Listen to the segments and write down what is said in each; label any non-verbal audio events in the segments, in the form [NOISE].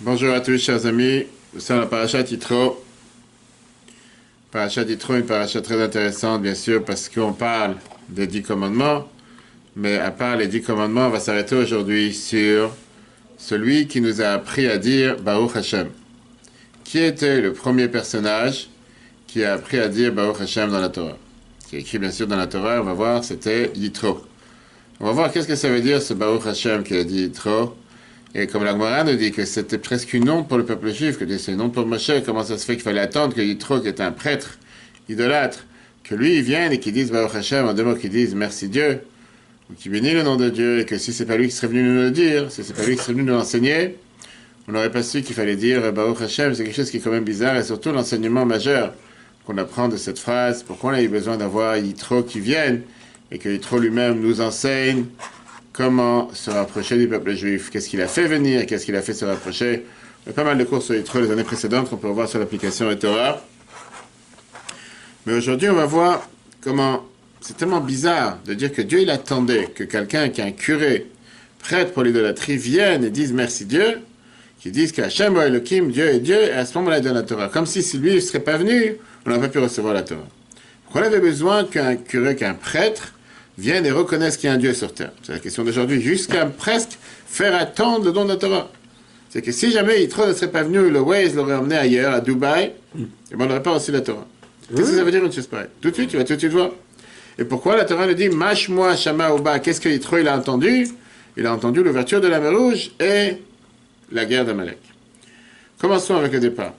Bonjour à tous, chers amis. Nous sommes la paracha Titro. Paracha Titro, une paracha très intéressante, bien sûr, parce qu'on parle des dix commandements. Mais à part les dix commandements, on va s'arrêter aujourd'hui sur celui qui nous a appris à dire Baruch Hashem. Qui était le premier personnage qui a appris à dire Baruch Hashem dans la Torah? Qui est écrit bien sûr dans la Torah, on va voir, c'était Yitro. On va voir qu'est-ce que ça veut dire ce Baruch Hashem qui a dit Yitro. Et comme la nous dit que c'était presque une honte pour le peuple juif, que c'est une honte pour Moshe, comment ça se fait qu'il fallait attendre que Yitro, qui est un prêtre idolâtre, que lui il vienne et qu'il dise Baruch Hashem, en deux mots qui disent merci Dieu, ou qui bénit le nom de Dieu, et que si c'est pas lui qui serait venu nous le dire, si c'est pas lui qui serait venu nous l'enseigner, on n'aurait pas su qu'il fallait dire Baruch Hashem, c'est quelque chose qui est quand même bizarre, et surtout l'enseignement majeur qu'on apprend de cette phrase, pourquoi on a eu besoin d'avoir Yitro qui vienne, et que Yitro lui-même nous enseigne comment se rapprocher du peuple juif, qu'est-ce qu'il a fait venir, qu'est-ce qu'il a fait se rapprocher? Il y a pas mal de cours sur Yitro les années précédentes qu'on peut voir sur l'application Torah. Mais aujourd'hui, on va voir comment c'est tellement bizarre de dire que Dieu, il attendait que quelqu'un qui est un curé, prêtre pour l'idolâtrie, vienne et dise merci Dieu, qui dise qu'Hachem Elohim, Dieu est Dieu, et à ce moment-là, il donne la Torah. Comme si, si lui ne serait pas venu, on n'aurait pas pu recevoir la Torah. Donc on avait besoin qu'un curé, qu'un prêtre, viennent et reconnaissent qu'il y a un Dieu sur terre. C'est la question d'aujourd'hui. Jusqu'à presque faire attendre le don de la Torah. C'est que si jamais Yitro ne serait pas venu, le Waze l'aurait emmené ailleurs, à Dubaï, et ben on n'aurait pas reçu la Torah. Qu'est-ce que ça veut dire une chose pareille? Tout de suite, tu vas tout de suite voir. Et pourquoi la Torah nous dit Mâche-moi, Shama Oba Qu'est-ce que Yitro il a entendu? Il a entendu l'ouverture de la mer Rouge et la guerre d'Amalek. Commençons avec le départ.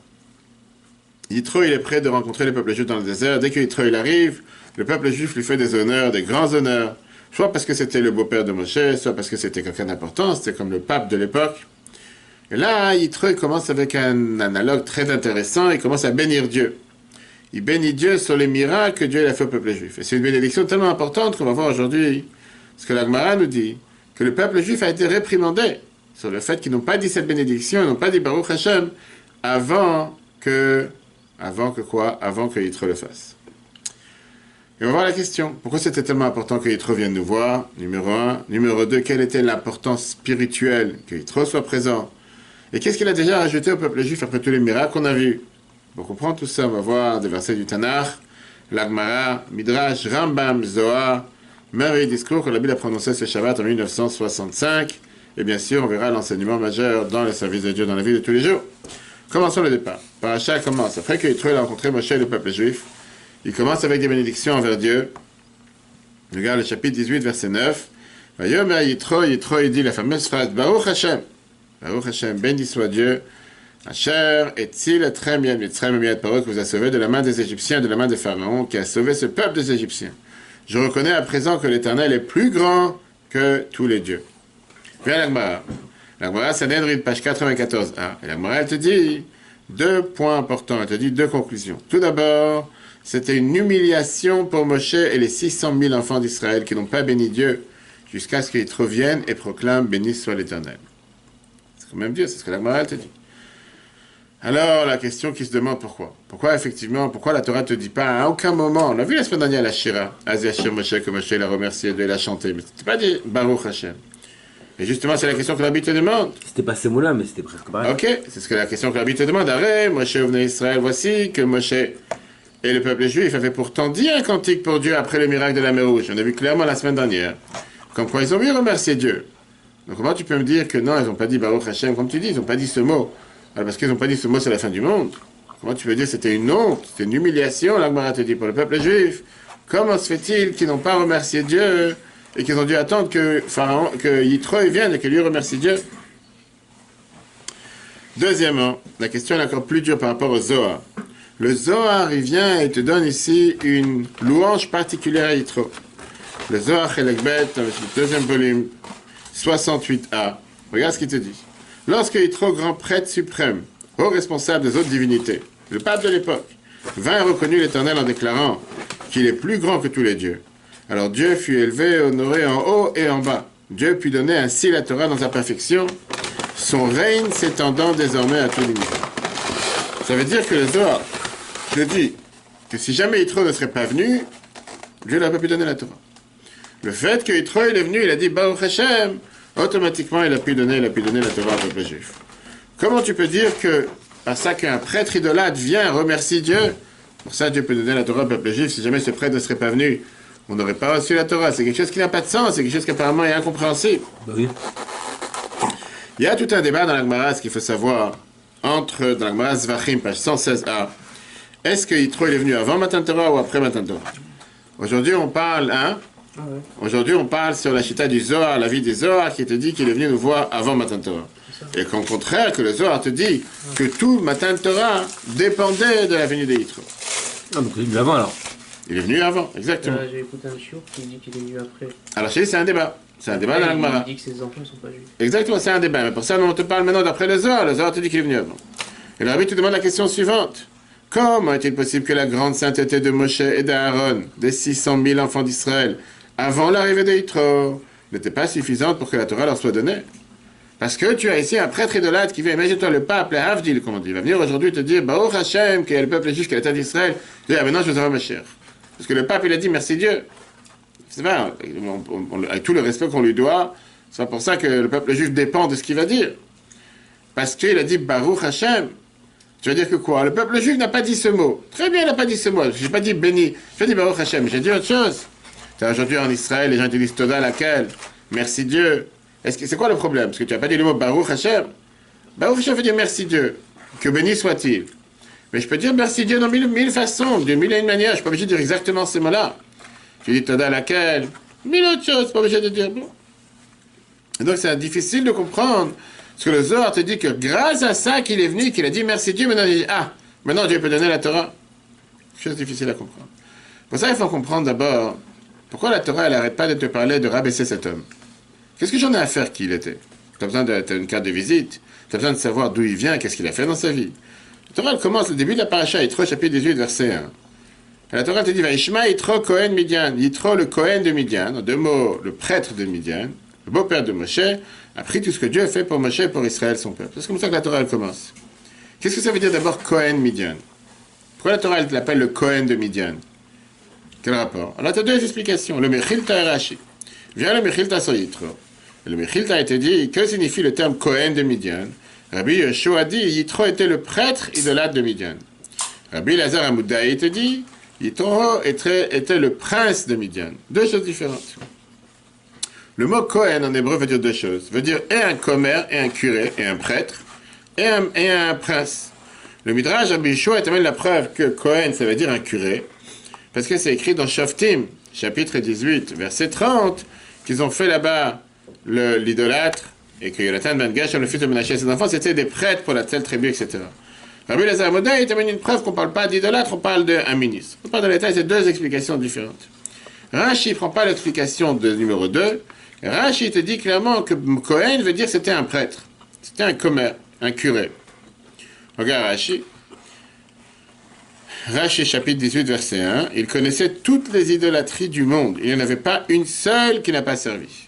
Yitro, il est prêt de rencontrer les peuples juifs dans le désert. Dès que Yitro, il arrive, le peuple juif lui fait des honneurs, des grands honneurs, soit parce que c'était le beau-père de Moshe, soit parce que c'était quelqu'un d'important, c'était comme le pape de l'époque. Et là, Yitro commence avec un analogue très intéressant, il commence à bénir Dieu. Il bénit Dieu sur les miracles que Dieu a fait au peuple juif. Et c'est une bénédiction tellement importante qu'on va voir aujourd'hui, ce que l'Agmara nous dit, que le peuple juif a été réprimandé sur le fait qu'ils n'ont pas dit cette bénédiction, ils n'ont pas dit Baruch Hashem, avant que, avant le fasse. Et on va voir la question. Pourquoi c'était tellement important que Yitro vienne nous voir? Numéro un. Numéro deux, quelle était l'importance spirituelle que Yitro soit présent Et qu'est-ce qu'il a déjà rajouté au peuple juif après tous les miracles qu'on a vus? Pour comprendre tout ça, on va voir des versets du Tanakh, l'Agmara, Midrash, Rambam, Zohar, merveilleux discours que la Bible a prononcé ce Shabbat en 1965. Et bien sûr, on verra l'enseignement majeur dans les services de Dieu dans la vie de tous les jours. Commençons le départ. Paracha commence. Après que Yitro a rencontré Moshe et le peuple juif, il commence avec des bénédictions envers Dieu. Regarde le chapitre 18, verset 9. Vayomer Yitro, Yitro, il dit la fameuse phrase Baruch Hashem. Baruch Hashem, béni soit Dieu. Asher et Tzil Etrem Yed Mitzrayim Yed Paro, que vous a sauvé de la main des Égyptiens, de la main des Pharaons, qui a sauvé ce peuple des Égyptiens? Je reconnais à présent que l'Éternel est plus grand que tous les dieux. Viens l'Agmara. L'Agmara, c'est page 94a. Et l'Agmara, elle te dit deux points importants. Elle te dit deux conclusions. Tout d'abord, c'était une humiliation pour Moshe et les 600 000 enfants d'Israël qui n'ont pas béni Dieu jusqu'à ce qu'ils reviennent et proclament Béni soit l'Éternel. C'est quand même Dieu, c'est ce que la morale te dit. Alors, la question qui se demande pourquoi? Pourquoi, effectivement, pourquoi la Torah ne te dit pas à aucun moment, on a vu la semaine dernière la Shira, Azir Moshe, que Moshe l'a remercié, de l'a chanté, mais c'était pas dit Baruch Hashem. Et justement, c'est la question que l'habit te demande. C'était pas ces mots-là, mais c'était presque pareil. Ok, c'est ce que la question que l'habit te demande. Arrête, Moshe venez Israël, voici que Moshe et le peuple juif avait pourtant dit un cantique pour Dieu après le miracle de la mer Rouge. On a vu clairement la semaine dernière. Comme quoi ils ont bien remercié Dieu. Donc comment tu peux me dire que non, ils n'ont pas dit Baruch Hashem, comme tu dis, ils n'ont pas dit ce mot? Alors parce qu'ils n'ont pas dit ce mot, c'est la fin du monde. Comment tu peux dire c'était une honte, c'était une humiliation, l'Agmara te dit, pour le peuple juif? Comment se fait-il qu'ils n'ont pas remercié Dieu et qu'ils ont dû attendre que Pharaon, que Yitro vienne et que lui remercie Dieu? Deuxièmement, la question est encore plus dure par rapport au Zohar. Le Zohar, il vient et te donne ici une louange particulière à Yitro. Le Zohar Chelekbet, dans le deuxième volume, 68a. Regarde ce qu'il te dit. Lorsque Yitro, grand prêtre suprême, haut responsable des autres divinités, le pape de l'époque, vint et reconnut l'Éternel en déclarant qu'il est plus grand que tous les dieux. Alors Dieu fut élevé, honoré en haut et en bas. Dieu put donner ainsi la Torah dans sa perfection, son règne s'étendant désormais à tous les niveaux. Ça veut dire que le Zohar je dis que si jamais Yitro ne serait pas venu, Dieu n'aurait pas pu donner la Torah. Le fait que Yitro est venu, il a dit Baruch Hashem, automatiquement il a pu donner, il a pu donner la Torah au peuple juif. Comment tu peux dire que, par ça qu'un prêtre idolâtre vient remercier Dieu, pour ça Dieu peut donner la Torah au peuple juif, si jamais ce prêtre ne serait pas venu, on n'aurait pas reçu la Torah. C'est quelque chose qui n'a pas de sens, c'est quelque chose qui apparemment est incompréhensible. Bah oui. Il y a tout un débat dans la Gemara, ce qu'il faut savoir, entre, dans la Gemara Zvachim, page 116a, est-ce que Yitro il est venu avant Matan Torah ou après Matan Torah? Aujourd'hui, on parle, hein? Aujourd'hui, on parle sur la chita du Zohar, la vie des Zohar, qui te dit qu'il est venu nous voir avant Matan Torah. Et qu'au contraire, que le Zohar te dit que tout Matan Torah dépendait de la venue de Yitro. Ah, donc il est venu avant alors. Il est venu avant, exactement. Euh, J'ai écouté un chiour qui dit qu'il est venu après. Alors, chez lui, c'est un débat. C'est un débat dans la Gemara. Il dit que ses enfants ne sont pas juifs. Exactement, c'est un débat. Mais pour ça, on te parle maintenant d'après le Zohar. Le Zohar te dit qu'il est venu avant. Et le Rabbi te demande la question suivante. Comment est-il possible que la grande sainteté de Moshe et d'Aaron, des 600 000 enfants d'Israël, avant l'arrivée de Yitro, n'était pas suffisante pour que la Torah leur soit donnée? Parce que tu as ici un prêtre idolâtre qui vient, imagine-toi le pape, le Havdil, comme on dit, il va venir aujourd'hui te dire, Baruch Hashem, qui est le peuple juif, qui est l'État d'Israël, tu dis, ah maintenant je veux avoir ma chère. Parce que le pape, il a dit, merci Dieu. C'est vrai, on- on- avec tout le respect qu'on lui doit, c'est pas pour ça que le peuple juif dépend de ce qu'il va dire. Parce qu'il a dit Baruch Hashem. Tu veux dire que quoi? Le peuple juif n'a pas dit ce mot. Très bien, il n'a pas dit ce mot. Je n'ai pas dit béni. Je dit Baruch Hashem. J'ai dit autre chose. Aujourd'hui en Israël, les gens disent Toda laquelle? Merci Dieu. C'est quoi le problème? Parce que tu n'as pas dit le mot Baruch Hashem. Baruch Hashem veut dire merci Dieu. Que béni soit-il. Mais je peux dire merci Dieu dans mille, façons, de mille et une manières. Je ne suis pas obligé de dire exactement ces mots-là. Tu dis Toda laquelle? Mille autres choses, pas obligé de dire. Bon. Donc c'est difficile de comprendre. Parce que le Zohar te dit que grâce à ça qu'il est venu, qu'il a dit merci Dieu, maintenant il dit Ah, maintenant Dieu peut donner la Torah. Chose difficile à comprendre. Pour ça, il faut comprendre d'abord pourquoi la Torah, elle n'arrête pas de te parler de rabaisser cet homme. Qu'est-ce que j'en ai à faire qui il était? Tu as besoin de t'as une carte de visite, tu as besoin de savoir d'où il vient, qu'est-ce qu'il a fait dans sa vie. La Torah, commence, le début de la paracha, Yitro, chapitre 18, verset 1. Et la Torah te dit Vaishma Yitro Kohen Midian. Yitro, le Kohen de Midian, en deux mots, le prêtre de Midian, le beau-père de Moshe, a pris tout ce que Dieu a fait pour Moshe et pour Israël, son peuple. C'est comme ça que la Torah, commence. Qu'est-ce que ça veut dire d'abord Kohen Midian? Pourquoi la Torah, elle l'appelle le Kohen de Midian? Quel rapport? Alors, tu as deux explications. Le Mechilta et Rashi. Vient le Mechilta sur Yitro. Le Mechilta a été dit que signifie le terme Kohen de Midian? Rabbi Yeshua dit Yitro était le prêtre idolâtre de Midian. Rabbi Lazar Amoudaï te dit Yitro était, était le prince de Midian. Deux choses différentes. Le mot Kohen en hébreu veut dire deux choses. Veut dire et un commère, et un curé, et un prêtre, et un, prince. Le Midrash Rabbi Yeshua est même la preuve que Kohen, ça veut dire un curé, parce que c'est écrit dans Shoftim, chapitre 18, verset 30, qu'ils ont fait là-bas l'idolâtre, et que Jonathan Ben Gershom, le fils de Menaché et ses enfants, c'était des prêtres pour la telle tribu, etc. Rabbi Lazar Moda, il t'amène une preuve qu'on ne parle pas d'idolâtre, on parle d'un ministre. On parle de l'État, c'est deux explications différentes. Rashi ne prend pas l'explication de numéro 2. Rashi te dit clairement que Cohen veut dire que c'était un prêtre. C'était un commère, un curé. Regarde Rashi. Rashi chapitre 18 verset 1. Il connaissait toutes les idolâtries du monde. Il n'y en avait pas une seule qui n'a pas servi.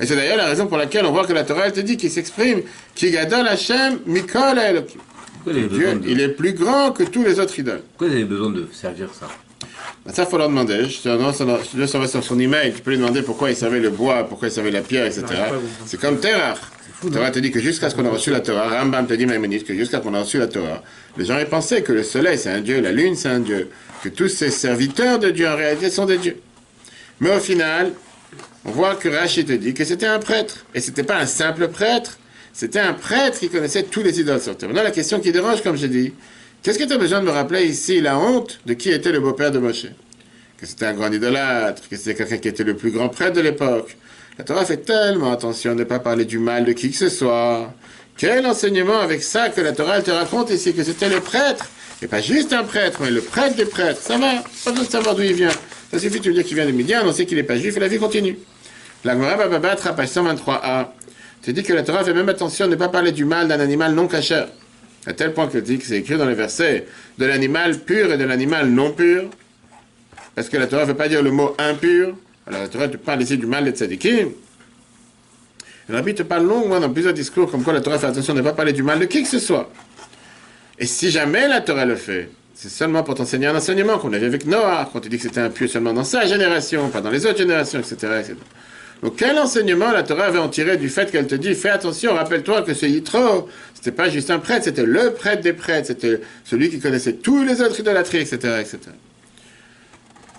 Et c'est d'ailleurs la raison pour laquelle on voit que la Torah elle te dit qu'il s'exprime qui gadol Hashem Mikol Elohim. Dieu, il est plus grand que tous les autres idoles. pourquoi ils avaient besoin de servir ça? Ben, Ça, il faut leur demander. Te laisse savoir sur son email. Tu peux lui demander pourquoi il servait le bois, pourquoi il servait la pierre, etc. Vous- C'est comme Terah. La Torah te dit que jusqu'à ce qu'on a reçu la Torah, Rambam te dit, Maïmonide, que jusqu'à ce qu'on a reçu la Torah, les gens ils pensaient que le soleil c'est un dieu, la lune c'est un dieu, que tous ces serviteurs de Dieu en réalité sont des dieux. Mais au final, on voit que Rachid te dit que c'était un prêtre. Et c'était pas un simple prêtre, c'était un prêtre qui connaissait tous les idoles sur terre. Maintenant, la question qui dérange, comme j'ai dit, qu'est-ce que tu as besoin de me rappeler ici la honte de qui était le beau-père de Moshe? Que c'était un grand idolâtre, que c'était quelqu'un qui était le plus grand prêtre de l'époque. La Torah fait tellement attention de ne pas parler du mal de qui que ce soit. Quel enseignement avec ça que la Torah te raconte ici que c'était le prêtre? Et pas juste un prêtre, mais le prêtre des prêtres. Ça va, pas besoin de savoir d'où il vient. Ça suffit de te dire qu'il vient de Midian, on sait qu'il n'est pas juif et la vie continue. La Gemara page 123a, te dit que la Torah fait même attention de ne pas parler du mal d'un animal non cachère. À tel point que dit que c'est écrit dans les versets de l'animal pur et de l'animal non pur. Parce que la Torah ne veut pas dire le mot impur? Alors la Torah te parle ici du mal des tzadikim. Rabbi te parle longuement dans plusieurs discours comme quoi la Torah fait attention de ne pas parler du mal de qui que ce soit. Et si jamais la Torah le fait, c'est seulement pour t'enseigner un enseignement qu'on a avec Noah, quand il dit que c'était impur seulement dans sa génération, pas dans les autres générations, etc. Donc quel enseignement la Torah avait en tiré du fait qu'elle te dit fais attention, rappelle-toi que ce Yitro, c'était pas juste un prêtre, c'était le prêtre des prêtres, c'était celui qui connaissait tous les autres idolâtries, etc., etc.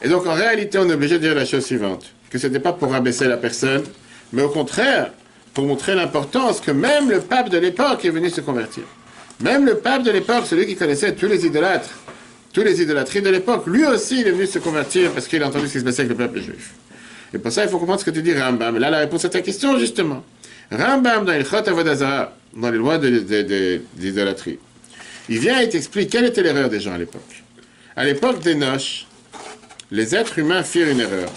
Et donc en réalité, on est obligé de dire la chose suivante que ce n'était pas pour rabaisser la personne, mais au contraire pour montrer l'importance que même le pape de l'époque est venu se convertir. Même le pape de l'époque, celui qui connaissait tous les idolâtres, tous les idolâtries de l'époque, lui aussi il est venu se convertir parce qu'il a entendu ce qui se passait avec le peuple juif. Et pour ça, il faut comprendre ce que tu dis, Rambam. Là, la réponse à ta question, justement. Rambam, dans Avodazara, dans les lois d'idolâtrie, il vient et t'explique quelle était l'erreur des gens à l'époque. À l'époque des noches, les êtres humains firent une erreur.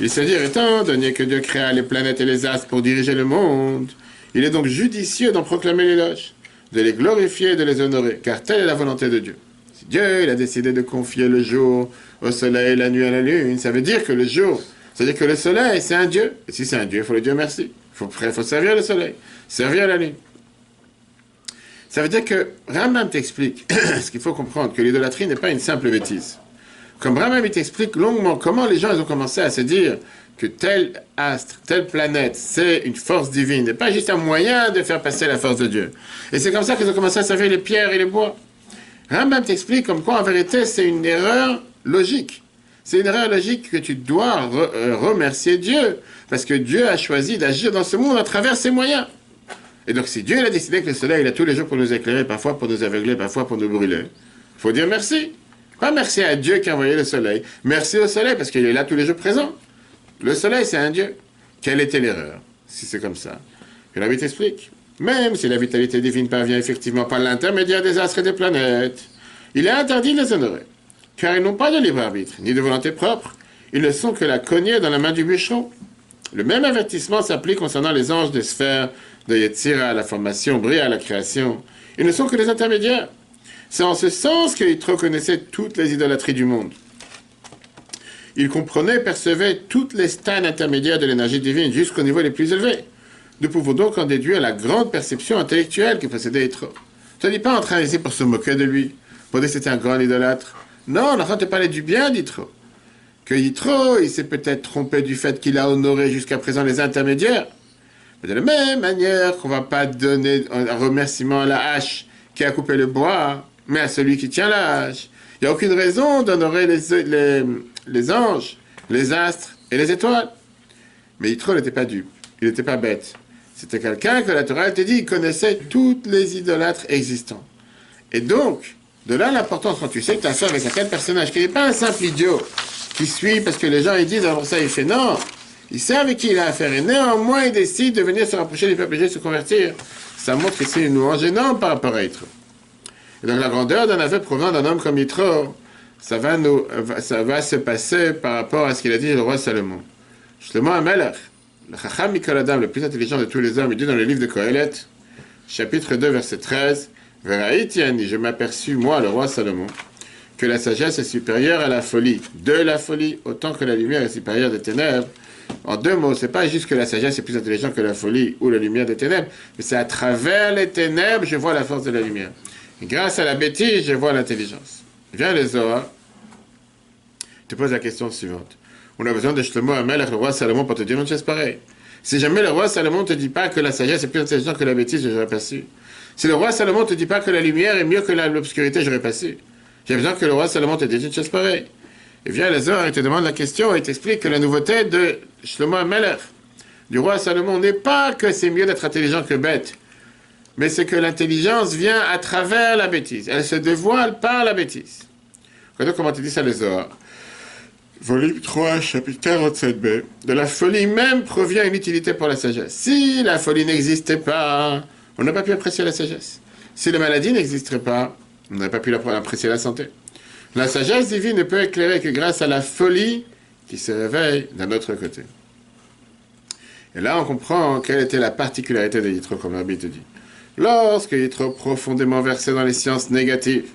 Il se dit, étant donné que Dieu créa les planètes et les astres pour diriger le monde, il est donc judicieux d'en proclamer l'éloge, de les glorifier et de les honorer, car telle est la volonté de Dieu. Si Dieu il a décidé de confier le jour au soleil, la nuit à la lune, ça veut dire que le jour c'est-à-dire que le soleil, c'est un Dieu. Et si c'est un Dieu, il faut le dire merci. Il faut, faut servir le soleil, servir la lune. Ça veut dire que Rambam t'explique, [CLEARS THROAT] ce qu'il faut comprendre, que l'idolâtrie n'est pas une simple bêtise. Comme Rambam t'explique longuement comment les gens ils ont commencé à se dire que tel astre, telle planète, c'est une force divine, et pas juste un moyen de faire passer la force de Dieu. Et c'est comme ça qu'ils ont commencé à servir les pierres et les bois. Rambam t'explique comme quoi en vérité c'est une erreur logique. C'est une erreur logique que tu dois euh, remercier Dieu, parce que Dieu a choisi d'agir dans ce monde à travers ses moyens. Et donc si Dieu a décidé que le soleil est là tous les jours pour nous éclairer, parfois pour nous aveugler, parfois pour nous brûler, il faut dire merci. Pas merci à Dieu qui a envoyé le soleil. Merci au soleil parce qu'il est là tous les jours présent. Le soleil, c'est un Dieu. Quelle était l'erreur, si c'est comme ça? Que la vie t'explique. Même si la vitalité divine parvient effectivement par l'intermédiaire des astres et des planètes, il est interdit de les honorer car ils n'ont pas de libre arbitre, ni de volonté propre. Ils ne sont que la cognée dans la main du bûcheron. Le même avertissement s'applique concernant les anges des sphères de Yetzira à la formation, Bria à la création. Ils ne sont que des intermédiaires. C'est en ce sens que Yitro connaissait toutes les idolâtries du monde. Il comprenait, percevait toutes les stades intermédiaires de l'énergie divine jusqu'au niveau les plus élevés. Nous pouvons donc en déduire la grande perception intellectuelle qui possédait Yitro. Tu n'est pas en train ici pour se moquer de lui, pour dire que c'était un grand idolâtre. Non, on a de parler du bien d'Yitro. Que Yitro, il s'est peut-être trompé du fait qu'il a honoré jusqu'à présent les intermédiaires. Mais de la même manière qu'on ne va pas donner un remerciement à la hache qui a coupé le bois, mais à celui qui tient la hache. Il n'y a aucune raison d'honorer les, les, anges, les astres et les étoiles. Mais Yitro n'était pas dupe, il n'était pas bête. C'était quelqu'un que la Torah te dit, il connaissait toutes les idolâtres existants. Et donc, de là l'importance quand tu sais que tu as affaire avec un tel personnage, qui n'est pas un simple idiot qui suit parce que les gens ils disent alors ça il fait non. Il sait avec qui il a affaire et néanmoins il décide de venir se rapprocher du peuple et de se convertir. Ça montre que c'est une louange énorme par rapport à Yitro. Et donc la grandeur d'un aveu provenant d'un homme comme Yitro, ça va, nous, ça va se passer par rapport à ce qu'il a dit le roi Salomon. Justement, Amelach, le Chacham Mikoladam, le plus intelligent de tous les hommes, il dit dans le livre de Kohelet, chapitre 2, verset 13, je m'aperçus, moi, le roi Salomon, que la sagesse est supérieure à la folie, de la folie, autant que la lumière est supérieure des ténèbres. En deux mots, c'est pas juste que la sagesse est plus intelligente que la folie ou la lumière des ténèbres, mais c'est à travers les ténèbres, je vois la force de la lumière. Et grâce à la bêtise, je vois l'intelligence. Viens les Zohar, te pose la question suivante. On a besoin de Shlomo Amel, le roi Salomon, pour te dire une chose pareille. Si jamais le roi Salomon ne te dit pas que la sagesse est plus intelligente que la bêtise, je pas su. Si le roi Salomon ne te dit pas que la lumière est mieux que l'obscurité, j'aurais passé. J'ai besoin que le roi Salomon te dise une chose pareille. Et vient Lazare et te demande la question et t'explique que la nouveauté de Shlomo Amelech, du roi Salomon, n'est pas que c'est mieux d'être intelligent que bête, mais c'est que l'intelligence vient à travers la bêtise. Elle se dévoile par la bêtise. Regardez comment tu dis ça, les Volume 3, chapitre 47b. De la folie même provient une utilité pour la sagesse. Si la folie n'existait pas, on n'a pas pu apprécier la sagesse. Si la maladie n'existerait pas, on n'aurait pas pu apprécier la santé. La sagesse divine ne peut éclairer que grâce à la folie qui se réveille d'un autre côté. Et là, on comprend quelle était la particularité de Yitro, comme Rabbi dit. Lorsque Yitro, profondément versé dans les sciences négatives,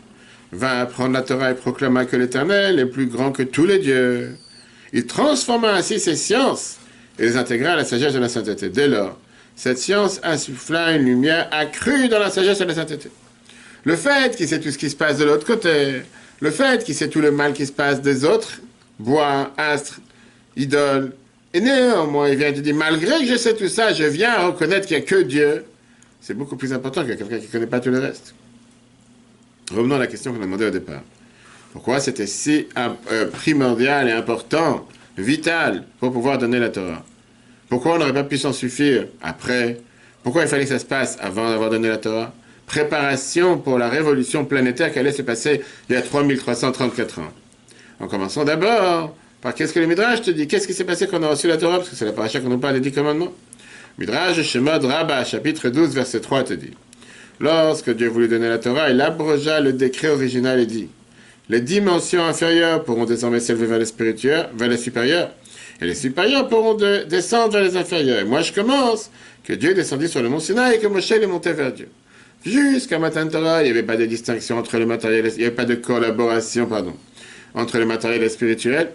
vint apprendre la Torah et proclama que l'Éternel est plus grand que tous les dieux, il transforma ainsi ces sciences et les intégra à la sagesse de la sainteté. Dès lors, cette science insuffla une lumière accrue dans la sagesse et la sainteté. Le fait qu'il sait tout ce qui se passe de l'autre côté, le fait qu'il sait tout le mal qui se passe des autres, bois, astres, idoles, Et néanmoins, il vient de dire, malgré que je sais tout ça, je viens à reconnaître qu'il n'y a que Dieu. C'est beaucoup plus important que quelqu'un qui ne connaît pas tout le reste. Revenons à la question qu'on a demandé au départ. Pourquoi c'était si euh, primordial et important, vital, pour pouvoir donner la Torah? Pourquoi on n'aurait pas pu s'en suffire après? Pourquoi il fallait que ça se passe avant d'avoir donné la Torah? Préparation pour la révolution planétaire qui allait se passer il y a 3334 ans. En commençant d'abord par qu'est-ce que le Midrash te dit? Qu'est-ce qui s'est passé quand on a reçu la Torah? Parce que c'est la paracha qu'on nous parle des dix commandements. Midrash, Shemad Rabbah, chapitre 12, verset 3 te dit Lorsque Dieu voulait donner la Torah, il abrogea le décret original et dit Les dimensions inférieures pourront désormais s'élever vers les vers les supérieurs, et les supérieurs pourront descendre vers les inférieurs. Et moi je commence que Dieu descendit sur le mont Sinaï et que Moshe est monté vers Dieu. Jusqu'à Matan Torah, il n'y avait pas de distinction entre le matériel, il n'y avait pas de collaboration, pardon, entre le matériel et le spirituel.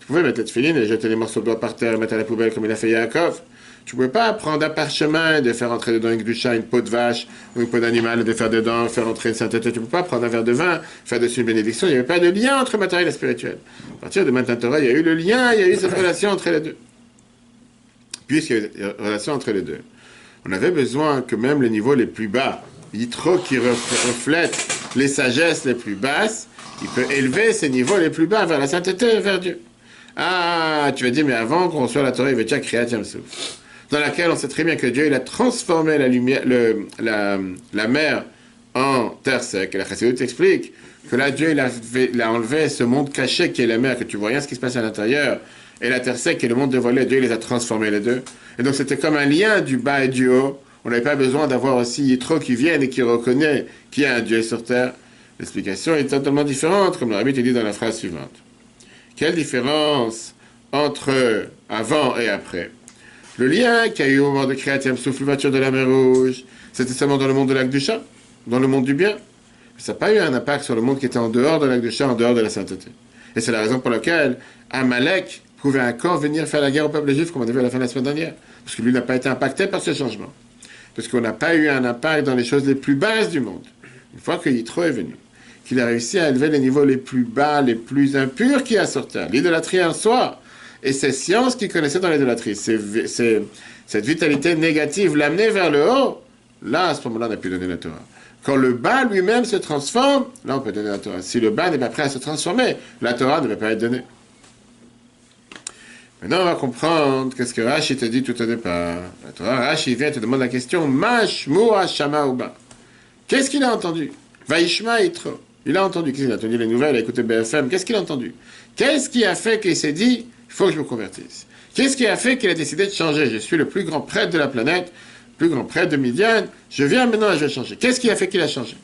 Tu pouvais mettre les tefilines et jeter les morceaux de bois par terre et mettre à la poubelle comme il a fait Yaakov. Tu ne pouvais pas prendre un parchemin et de faire entrer dedans une chat, une peau de vache ou une peau d'animal et de faire dedans, faire entrer une sainteté. Tu ne peux pas prendre un verre de vin, faire dessus une bénédiction. Il n'y avait pas de lien entre matériel et spirituel. À partir de Matan Torah, il y a eu le lien, il y a eu cette relation entre les deux. Puisqu'il y a eu une relation entre les deux. On avait besoin que même les niveaux les plus bas, Yitro qui reflète les sagesses les plus basses, il peut élever ces niveaux les plus bas vers la sainteté et vers Dieu. Ah, tu vas dire, mais avant qu'on reçoive la Torah, il avait déjà créé dans laquelle on sait très bien que Dieu il a transformé la, lumière, le, la, la, mer en terre sec. Et la Chassidut explique que là, Dieu il a, il enlevé ce monde caché qui est la mer, que tu vois rien ce qui se passe à l'intérieur, et la terre sec est le monde dévoilé. Dieu les a transformés les deux. Et donc c'était comme un lien du bas et du haut. On n'avait pas besoin d'avoir aussi Yitro qui vienne et qui reconnaît qu'il y a un Dieu sur terre. L'explication est totalement différente, comme le rabbi te dit dans la phrase suivante. Quelle différence entre avant et après? Le lien qu'il y a eu au moment de Créatium souffle voiture de la mer Rouge, c'était seulement dans le monde de lac du chat, dans le monde du bien. Ça n'a pas eu un impact sur le monde qui était en dehors de lac du chat, en dehors de la sainteté. Et c'est la raison pour laquelle Amalek pouvait encore venir faire la guerre au peuple juif, comme on a vu à la fin de la semaine dernière. Parce que lui n'a pas été impacté par ce changement. Parce qu'on n'a pas eu un impact dans les choses les plus basses du monde. Une fois que Yitro est venu qu'il a réussi à élever les niveaux les plus bas, les plus impurs qui a sorti. L'idolâtrie en soi. Et ces sciences qu'il connaissait dans l'idolâtrie, cette vitalité négative l'amener vers le haut, là, à ce moment-là, on a pu donner la Torah. Quand le bas lui-même se transforme, là, on peut donner la Torah. Si le bas n'est pas prêt à se transformer, la Torah ne va pas être donnée. Maintenant, on va comprendre qu'est-ce que Rashi te dit tout au départ. La Torah, Rashi vient te demander la question. Qu'est-ce qu'il a entendu? Vaishma. Il a entendu, qu'est-ce qu'il a entendu? Les nouvelles, a écouté BFM, qu'est-ce qu'il a entendu? Qu'est-ce qui a fait qu'il s'est dit, il faut que je me convertisse Qu'est-ce qui a fait qu'il a décidé de changer? Je suis le plus grand prêtre de la planète, le plus grand prêtre de Midian, je viens maintenant et je vais changer. Qu'est-ce qui a fait qu'il a changé?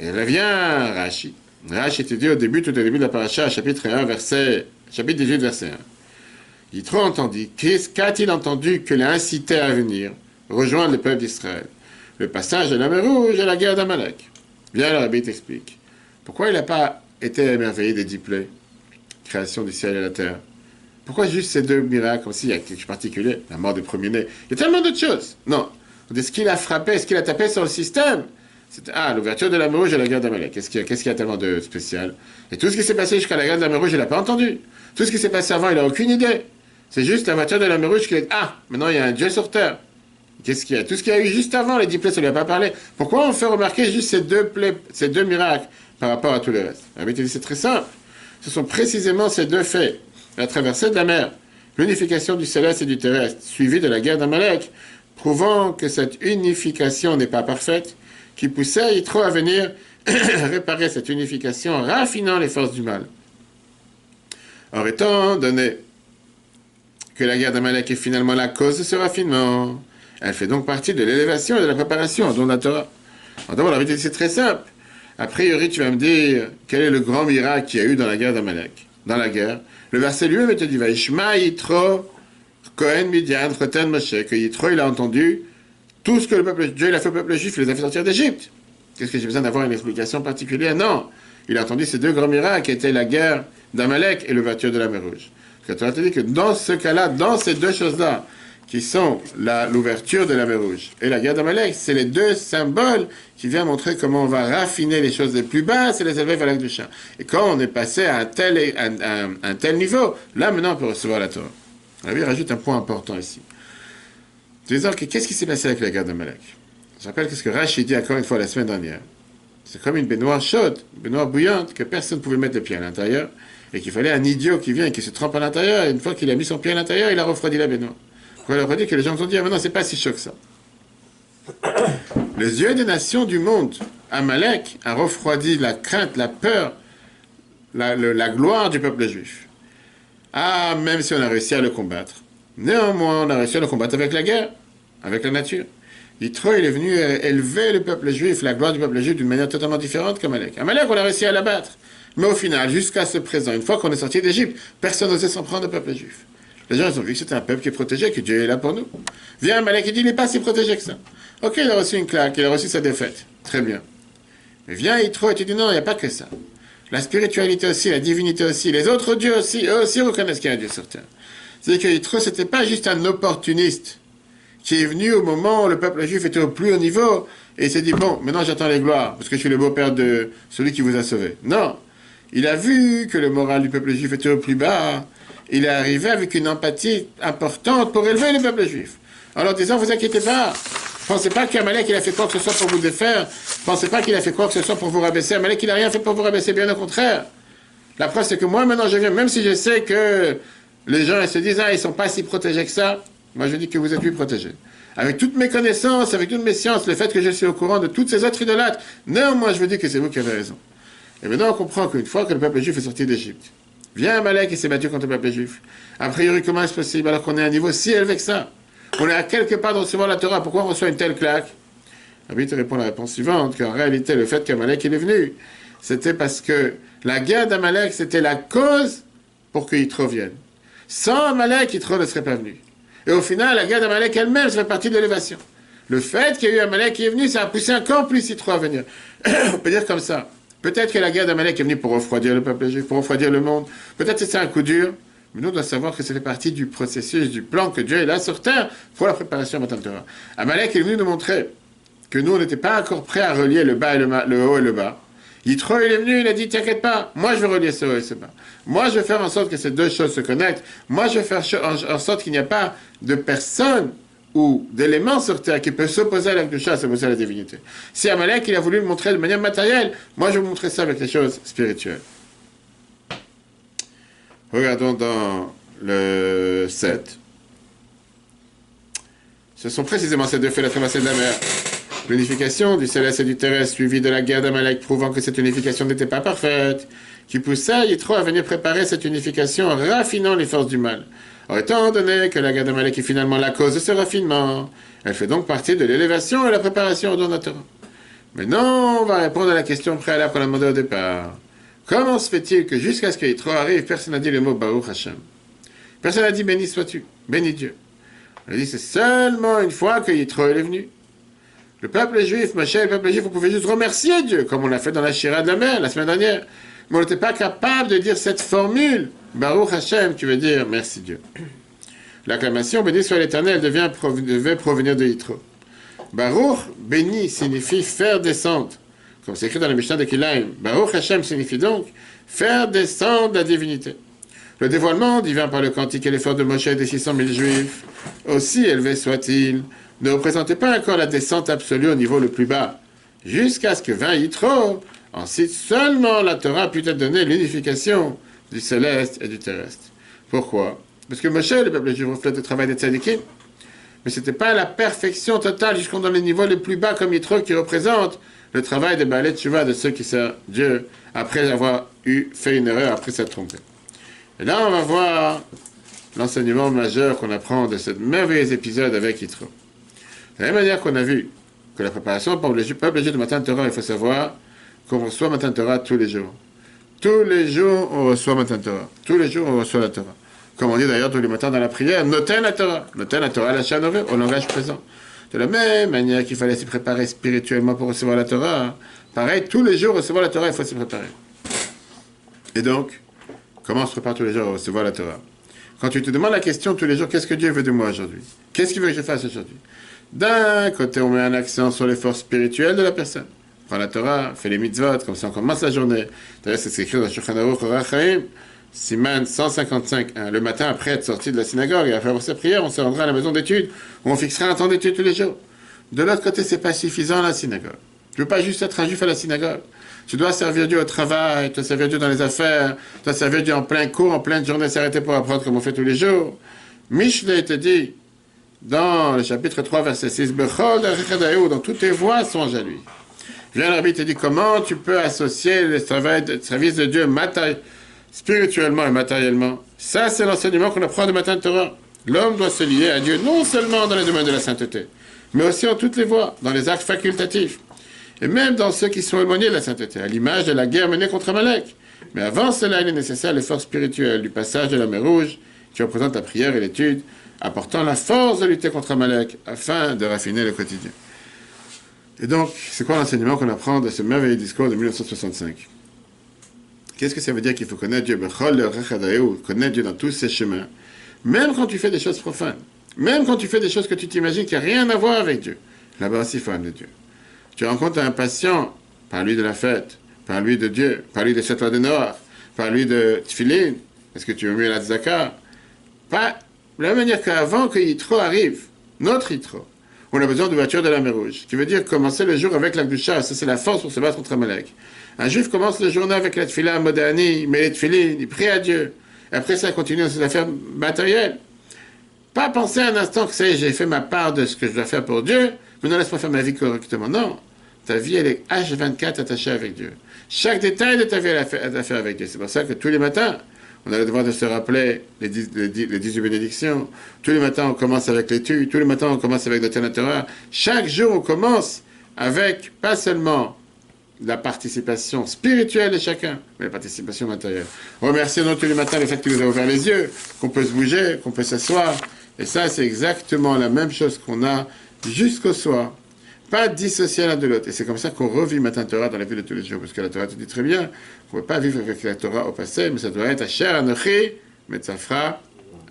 Et là vient Rashi. Rashi te dit au début, tout au début de la paracha, chapitre 1, verset, chapitre 18, verset 1. Il trop entendu. Qu'a-t-il entendu que l'a incité à venir rejoindre le peuple d'Israël? Le passage de la mer Rouge et la guerre d'Amalek. Bien, le rabbi t'explique. Pourquoi il n'a pas été émerveillé des dix création du ciel et de la terre Pourquoi juste ces deux miracles, comme s'il y a quelque chose de particulier, la mort des premiers-nés Il y a tellement d'autres choses. Non. Est-ce qu'il a frappé, est-ce qu'il a tapé sur le système Ah, l'ouverture de la mer Rouge et la guerre d'Amalek. Qu'est-ce qu'il y, qu y, a tellement de spécial? Et tout ce qui s'est passé jusqu'à la guerre de la mer Rouge, il n'a pas entendu. Tout ce qui s'est passé avant, il n'a aucune idée. C'est juste la voiture de la mer Rouge qui est Ah, maintenant il y a un Dieu sur terre. Qu'est-ce qu'il y a? Tout ce qu'il y a eu juste avant les dix plaies, ça ne lui a pas parlé. Pourquoi on fait remarquer juste ces deux plaies, ces deux miracles par rapport à tout le reste c'est très simple. Ce sont précisément ces deux faits. La traversée de la mer, l'unification du céleste et du terrestre, suivie de la guerre d'Amalek, prouvant que cette unification n'est pas parfaite, qui poussait Yitro à venir [COUGHS] réparer cette unification en raffinant les forces du mal. Or, étant donné que la guerre d'Amalek est finalement la cause de ce raffinement, elle fait donc partie de l'élévation et de la préparation dont la Torah. D'abord, la vérité, c'est très simple. A priori, tu vas me dire quel est le grand miracle qu'il y a eu dans la guerre d'Amalek? Dans la guerre, le verset lui-même te dit Vaishma Yitro, Kohen Midian, Choten Moshe, que Yitro, il a entendu tout ce que le peuple, Dieu a fait au peuple juif, il les a fait sortir d'Égypte. Qu'est-ce que j'ai besoin d'avoir une explication particulière? Non. Il a entendu ces deux grands miracles qui étaient la guerre d'Amalek et l'ouverture de la mer Rouge. Que tu te dit que dans ce cas-là, dans ces deux choses-là, qui sont l'ouverture de la mer Rouge et la guerre d'Amalek. C'est les deux symboles qui viennent montrer comment on va raffiner les choses les plus basses et les élever vers l'acte du Et quand on est passé à un tel, un tel niveau, là maintenant on peut recevoir la Torah. il rajoute un point important ici. Disons que qu'est-ce qui s'est passé avec la guerre d'Amalek? Je rappelle ce que Rachid dit encore une fois la semaine dernière. C'est comme une baignoire chaude, une baignoire bouillante, que personne ne pouvait mettre le pied à l'intérieur, et qu'il fallait un idiot qui vient et qui se trempe à l'intérieur, et une fois qu'il a mis son pied à l'intérieur, il a refroidi la baignoire. Refroidi que les gens ont dit, ah, mais non, c'est pas si chaud que ça. Les yeux des nations du monde, Amalek a refroidi la crainte, la peur, la, gloire du peuple juif. Ah, même si on a réussi à le combattre. Néanmoins, on a réussi à le combattre avec la guerre, avec la nature. Yitro, il est venu élever le peuple juif, la gloire du peuple juif, d'une manière totalement différente qu'Amalek. Amalek, on a réussi à l'abattre. Mais au final, jusqu'à ce présent, une fois qu'on est sorti d'Égypte, personne n'osait s'en prendre au peuple juif. Les gens ils ont vu que c'était un peuple qui est protégé, que Dieu est là pour nous. Viens Amalek, il dit, il n'est pas si protégé que ça. Ok, il a reçu une claque, il a reçu sa défaite. Très bien. Mais viens Yitro et tu dis, non, il n'y a pas que ça. La spiritualité aussi, la divinité aussi, les autres dieux aussi, eux aussi reconnaissent qu'il y a un Dieu sur terre. C'est que Yitro, c'était pas juste un opportuniste qui est venu au moment où le peuple juif était au plus haut niveau et il s'est dit, bon, maintenant j'attends les gloires, parce que je suis le beau-père de celui qui vous a sauvé. Non. Il a vu que le moral du peuple juif était au plus bas. Il est arrivé avec une empathie importante pour élever le peuple juif. En leur disant, vous inquiétez pas. Pensez pas qu'Amalek, il a fait quoi que ce soit pour vous défaire. Pensez pas qu'il a fait quoi que ce soit pour vous rabaisser. Amalek, il n'a rien fait pour vous rabaisser, bien au contraire. La preuve, c'est que moi, maintenant, je viens, même si je sais que les gens se disent, ah, ils sont pas si protégés que ça. Moi, je dis que vous êtes plus protégés. Avec toutes mes connaissances, avec toutes mes sciences, le fait que je suis au courant de toutes ces autres idolâtres, néanmoins, je vous dis que c'est vous qui avez raison. Et maintenant, on comprend qu'une fois que le peuple juif est sorti d'Égypte, vient Amalek et s'est battu contre le peuple juif. A priori, comment est-ce possible alors qu'on est à un niveau si élevé que ça? On est à quelque part de recevoir la Torah. Pourquoi on reçoit une telle claque? Rabbi te répond la réponse suivante, qu'en réalité, le fait qu'Amalek est venu, c'était parce que la guerre d'Amalek, c'était la cause pour qu'il revienne. Sans Amalek, Yitro ne serait pas venu. Et au final, la guerre d'Amalek elle-même, ça fait partie de l'élévation. Le fait qu'il y ait eu Amalek qui est venu, ça a poussé encore plus Yitro à venir. [COUGHS] On peut dire comme ça. Peut-être que la guerre d'Amalek est venue pour refroidir le peuple juif, pour refroidir le monde. Peut-être que c'est un coup dur. Mais nous, on doit savoir que ça fait partie du processus, du plan que Dieu est là sur terre pour la préparation de Torah. Amalek est venu nous montrer que nous, on n'était pas encore prêts à relier le bas et le, le haut et le bas. Yitro, il est venu, il a dit, t'inquiète pas, moi je vais relier ce haut et ce bas. Moi, je vais faire en sorte que ces deux choses se connectent. Moi, je vais faire en sorte qu'il n'y a pas de personne ou d'éléments sur terre qui peuvent s'opposer à la Kedusha, s'opposer à la divinité. Si Amalek, il a voulu le montrer de manière matérielle, moi, je vais vous montrer ça avec les choses spirituelles. Regardons dans le 7. Ce sont précisément ces deux faits, la traversée de la mer. L'unification du céleste et du terrestre, suivie de la guerre d'Amalek, prouvant que cette unification n'était pas parfaite, qui poussa Yitro à venir préparer cette unification en raffinant les forces du mal. Étant donné que la guerre d'Amalek est finalement la cause de ce raffinement, elle fait donc partie de l'élévation et la préparation au don Maintenant, on va répondre à la question préalable qu'on a demandé au départ. Comment se fait-il que jusqu'à ce que Yitro arrive, personne n'a dit le mot Baruch Hashem? Personne n'a dit béni sois-tu, béni Dieu. On a dit c'est seulement une fois que Yitro est venu. Le peuple juif, ma chère, le peuple juif, vous pouvez juste remercier Dieu, comme on l'a fait dans la Shira de la mer la semaine dernière. Mais on n'était pas capable de dire cette formule. Baruch Hashem, tu veux dire merci Dieu. L'acclamation béni soit l'Éternel devient, devait provenir de Yitro. Baruch, béni, signifie faire descendre. Comme c'est écrit dans la Mishnah de Kilaim. Baruch Hashem signifie donc faire descendre la divinité. Le dévoilement divin par le cantique et l'effort de Moshe et des 600 000 juifs, aussi élevé soit-il, ne représentait pas encore la descente absolue au niveau le plus bas, jusqu'à ce que vint Yitro, ensuite seulement la Torah put être donnée l'unification du céleste et du terrestre. Pourquoi? Parce que Moshe, le peuple juif, reflète le travail des tzadikim, mais ce n'était pas la perfection totale jusqu'au dans les niveaux les plus bas comme Yitro qui représente le travail des de de ceux qui servent Dieu après avoir eu fait une erreur, après s'être trompé. Et là, on va voir l'enseignement majeur qu'on apprend de ce merveilleux épisode avec Yitro. De la même manière qu'on a vu que la préparation pour le peuple juif de Matin Torah, il faut savoir qu'on reçoit Matin Torah tous les jours. Tous les jours, on reçoit Matin Torah. Tous les jours, on reçoit la Torah. Comme on dit d'ailleurs tous les matins dans la prière, notez la Torah. Notez la Torah, la chanové, au langage présent. De la même manière qu'il fallait s'y préparer spirituellement pour recevoir la Torah, pareil, tous les jours, recevoir la Torah, il faut s'y préparer. Et donc, comment on se prépare tous les jours à recevoir la Torah? Quand tu te demandes la question tous les jours, qu'est-ce que Dieu veut de moi aujourd'hui? Qu'est-ce qu'il veut que je fasse aujourd'hui? D'un côté, on met un accent sur l'effort spirituel de la personne. Prends la Torah, fais les mitzvot, comme ça on commence la journée. D'ailleurs, c'est écrit dans Shulchan Aruch Siman 155, hein, le matin après être sorti de la synagogue et après sa prière, on se rendra à la maison d'études où on fixera un temps d'études tous les jours. De l'autre côté, c'est pas suffisant la synagogue. Tu veux pas juste être un juif à la synagogue. Tu dois servir Dieu au travail, tu dois servir Dieu dans les affaires, tu dois servir Dieu en plein cours, en pleine journée, s'arrêter pour apprendre comme on fait tous les jours. Michelet te dit, dans le chapitre 3, verset 6, Bechol dans toutes tes voies, songe à lui. Viens, l'arbitre dit comment tu peux associer le service de Dieu spirituellement et matériellement? Ça, c'est l'enseignement qu'on apprend de matin de Torah. L'homme doit se lier à Dieu non seulement dans les domaines de la sainteté, mais aussi en toutes les voies, dans les actes facultatifs, et même dans ceux qui sont éloignés de la sainteté, à l'image de la guerre menée contre Amalek. Mais avant cela, il est nécessaire l'effort spirituel du passage de la mer Rouge, qui représente la prière et l'étude, apportant la force de lutter contre Amalek, afin de raffiner le quotidien. Et donc, c'est quoi l'enseignement qu'on apprend de ce merveilleux discours de 1965 Qu'est-ce que ça veut dire qu'il faut connaître Dieu? Connaître Dieu dans tous ses chemins. Même quand tu fais des choses profanes. Même quand tu fais des choses que tu t'imagines qui n'ont rien à voir avec Dieu. Là-bas aussi, il Dieu. Tu rencontres un patient, parle-lui de la fête, parle-lui de Dieu, parle-lui de cette loi de Noir, parle-lui de Tfilin, est-ce que tu veux mieux la tzaka Pas de la manière qu'avant que Yitro arrive, notre Yitro, on a besoin de voiture de la mer Rouge, qui veut dire commencer le jour avec la Gdusha, ça c'est la force pour se battre contre Amalek. Un juif commence le journée avec la tfila modani, les tfilines, il prie à Dieu. Après ça, continue dans ses affaires matérielles. Pas penser un instant que ça j'ai fait ma part de ce que je dois faire pour Dieu, mais ne laisse pas faire ma vie correctement. Non. Ta vie, elle est H24 attachée avec Dieu. Chaque détail de ta vie, elle est affaire avec Dieu. C'est pour ça que tous les matins, on a le devoir de se rappeler les 18 bénédictions. Tous les matins, on commence avec l'étude. Tous les matins, on commence avec le Torah. Chaque jour, on commence avec, pas seulement la participation spirituelle de chacun, mais la participation matérielle. Remercions-nous tous les matins le fait qu'il nous a ouvert les yeux, qu'on peut se bouger, qu'on peut s'asseoir. Et ça, c'est exactement la même chose qu'on a jusqu'au soir. Pas dissocier l'un de l'autre. Et c'est comme ça qu'on revit matin Torah dans la vie de tous les jours. Parce que la Torah te dit très bien qu'on ne peut pas vivre avec la Torah au passé, mais ça doit être à cher Anochi, fera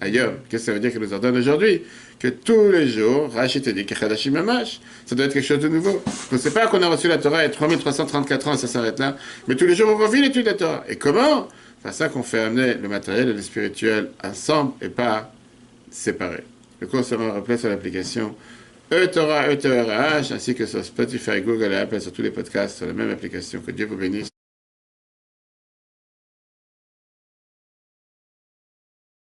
ailleurs. Qu'est-ce que ça veut dire qu'il nous ordonne aujourd'hui? Que tous les jours, Rachid te dit Kechadashim Mamash, ça doit être quelque chose de nouveau. On ne sait pas qu'on a reçu la Torah a 3334 ans et ça s'arrête là, mais tous les jours on revit l'étude de la Torah. Et comment? C'est ça qu'on fait amener le matériel et le spirituel ensemble et pas séparés. Le cours sera rappelé sur l'application E-Torah, E-Torah, ainsi que sur Spotify, Google et Apple, sur tous les podcasts, sur la même application. Que Dieu vous bénisse.